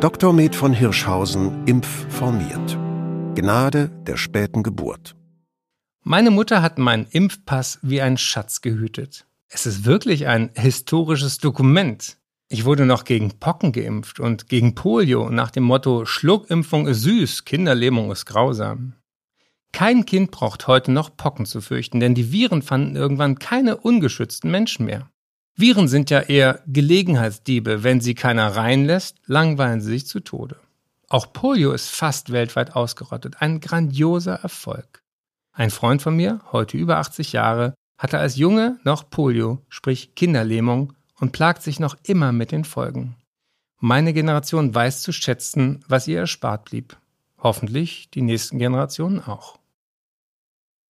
Dr. Med von Hirschhausen impfformiert. Gnade der späten Geburt. Meine Mutter hat meinen Impfpass wie ein Schatz gehütet. Es ist wirklich ein historisches Dokument. Ich wurde noch gegen Pocken geimpft und gegen Polio nach dem Motto Schluckimpfung ist süß, Kinderlähmung ist grausam. Kein Kind braucht heute noch Pocken zu fürchten, denn die Viren fanden irgendwann keine ungeschützten Menschen mehr. Viren sind ja eher Gelegenheitsdiebe. Wenn sie keiner reinlässt, langweilen sie sich zu Tode. Auch Polio ist fast weltweit ausgerottet. Ein grandioser Erfolg. Ein Freund von mir, heute über 80 Jahre, hatte als Junge noch Polio, sprich Kinderlähmung, und plagt sich noch immer mit den Folgen. Meine Generation weiß zu schätzen, was ihr erspart blieb. Hoffentlich die nächsten Generationen auch.